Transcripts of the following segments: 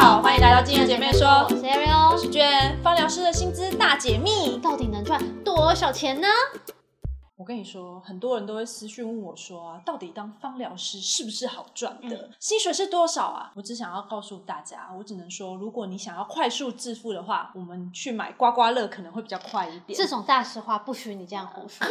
好，欢迎来到金人姐妹说，我是 Ariel，我是娟，芳疗师的薪资大解密。到底能赚多少钱呢？我跟你说，很多人都会私讯问我说啊，到底当芳疗师是不是好赚的？薪水是多少啊？我只想要告诉大家，我只能说，如果你想要快速致富的话，我们去买刮刮乐可能会比较快一点。这种大实话不许你这样胡说。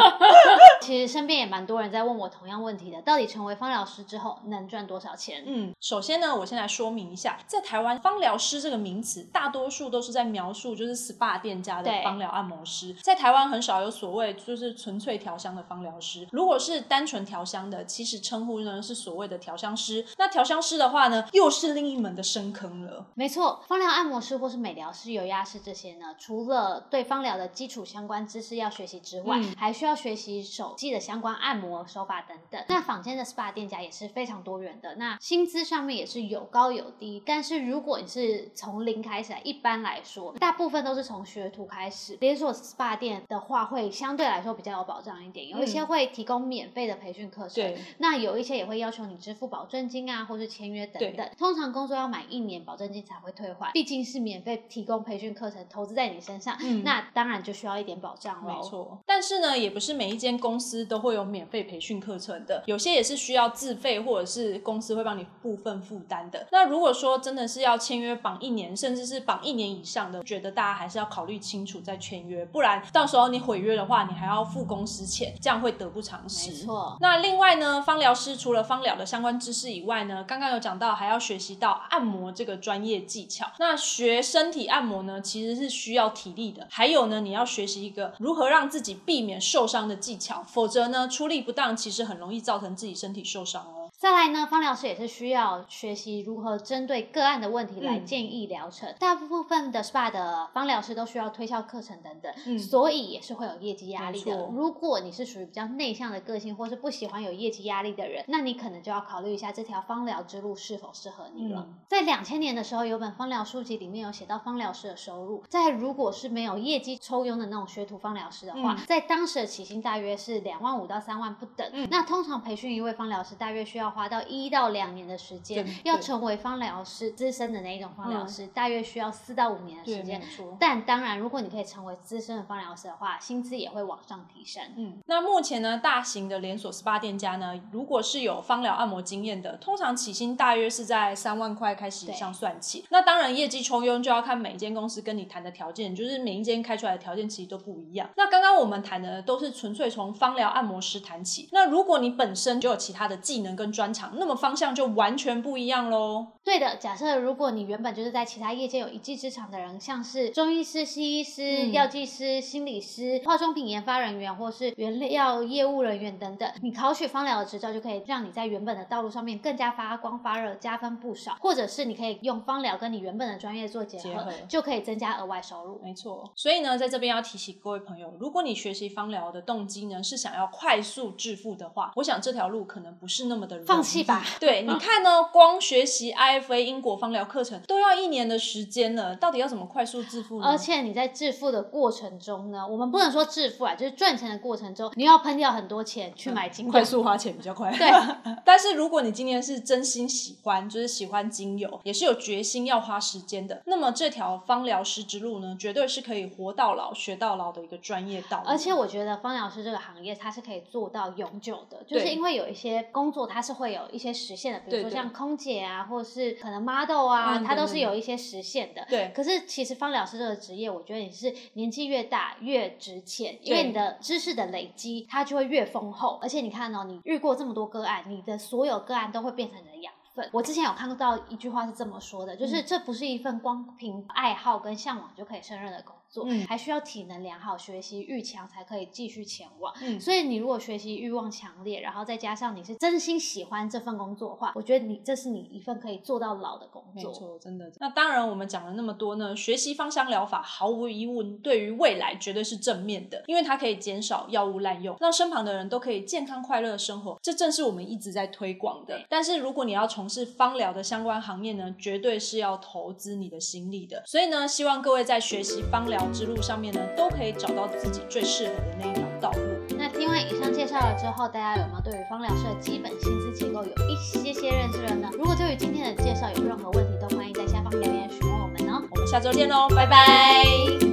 其实身边也蛮多人在问我同样问题的，到底成为芳疗师之后能赚多少钱？嗯，首先呢，我先来说明一下，在台湾芳疗师这个名词，大多数都是在描述就是 SPA 店家的对芳疗按摩师，在台湾很少有所谓就是纯粹调香的芳疗师。如果是单纯调香的，其实称呼呢是所谓的调香师。那调香师的话呢，又是另一门的深坑了。没错，芳疗按摩师或是美疗师、油压师这些呢，除了对芳疗的基础相关知识要学习之外，嗯还需要学习手技的相关按摩手法等等。那坊间的 SPA 店家也是非常多元的，那薪资上面也是有高有低。但是如果你是从零开始来，一般来说，大部分都是从学徒开始。连锁 SPA 店的话，会相对来说比较有保障一点，有一些会提供免费的培训课程。对，那有一些也会要求你支付保证金啊，或是签约等等。通常工作要满一年，保证金才会退还，毕竟是免费提供培训课程，投资在你身上，嗯那当然就需要一点保障喽。没错，但是呢，也不是每一间公司都会有免费培训课程的，有些也是需要自费，或者是公司会帮你部分负担的。那如果说真的是要签约绑一年，甚至是绑一年以上的，我觉得大家还是要考虑清楚再签约，不然到时候你毁约的话，你还要付公司钱，这样会得不偿失。没错那另外呢，芳疗师除了芳疗的相关知识以外呢，刚刚有讲到还要学习到按摩这个专业技巧。那学身体按摩呢，其实是需要体力的。还有呢，你要学习一个如何让自己避免受伤的技巧，否则呢，出力不当，其实很容易造成自己身体受伤哦。再来呢，方疗师也是需要学习如何针对个案的问题来嗯建议疗程。大部分的 SPA 的方疗师都需要推销课程等等，嗯所以也是会有业绩压力的。如果你是属于比较内向的个性，或是不喜欢有业绩压力的人，那你可能就要考虑一下这条方疗之路是否适合你了。嗯在两千年的时候，有本方疗书籍里面有写到方疗师的收入，在如果是没有业绩抽佣的那种学徒方疗师的话，嗯在当时的起薪大约是两万五到三万不等。嗯那通常培训一位方疗师大约需要花到一到两年的时间，要成为芳疗师资深的那一种芳疗师，大约需要四到五年的时，间。但当然，如果你可以成为资深的芳疗师的话，薪资也会往上提升。嗯，那目前呢，大型的连锁 SPA 店家呢，如果是有芳疗按摩经验的，通常起薪大约是在三万块开始以上算起。那当然，业绩抽佣就要看每一间公司跟你谈的条件，就是每一间开出来的条件其实都不一样。那刚刚我们谈的都是纯粹从芳疗按摩师谈起。那如果你本身就有其他的技能跟专长，那么方向就完全不一样喽。对的，假设如果你原本就是在其他业界有一技之长的人，像是中医师、西医师、嗯药剂师、心理师、化妆品研发人员，或是原料业务人员等等，你考取芳疗的执照，就可以让你在原本的道路上面更加发光发热，加分不少。或者是你可以用芳疗跟你原本的专业做结合，结合就可以增加额外收入。没错，所以呢，在这边要提醒各位朋友，如果你学习芳疗的动机呢是想要快速致富的话，我想这条路可能不是那么的容易放弃吧。对，你看呢，光学习 IFA 英国芳疗课程都要一年的时间了，到底要怎么快速致富呢？而且你在致富的过程中呢，我们不能说致富啊，就是赚钱的过程中，你要喷掉很多钱去买精油快速花钱比较快。对，但是如果你今天是真心喜欢，就是喜欢精油，也是有决心要花时间的，那么这条芳疗师之路呢，绝对是可以活到老学到老的一个专业道路。而且我觉得芳疗师这个行业它是可以做到永久的，就是因为有一些工作它是会有一些实现的，比如说像空姐啊，或者是可能 model 啊，嗯它都是有一些实现的。对可是其实芳疗师这个职业，我觉得你是年纪越大越值钱，因为你的知识的累积，它就会越丰厚。而且你看哦，你遇过这么多个案，你的所有个案都会变成你的养分。我之前有看到一句话是这么说的，嗯就是这不是一份光凭爱好跟向往就可以胜任的工作，嗯还需要体能良好、学习欲强才可以继续前往。嗯所以你如果学习欲望强烈，然后再加上你是真心喜欢这份工作的话，我觉得你这是你一份可以做到老的工作。没错，真的。那当然，我们讲了那么多呢，学习芳香疗法毫无疑问对于未来绝对是正面的，因为它可以减少药物滥用，让身旁的人都可以健康快乐的生活，这正是我们一直在推广的。但是如果你要从事芳疗的相关行业呢，绝对是要投资你的心力的。所以呢，希望各位在学习芳疗之路上面呢，都可以找到自己最适合的那一条道路。那听完以上介绍了之后，大家有没有对于芳疗师的基本薪资结构有一些些认识了呢？如果对于今天的介绍有任何问题，都欢迎在下方留言询问我们哦。我们下周见喽，拜拜拜。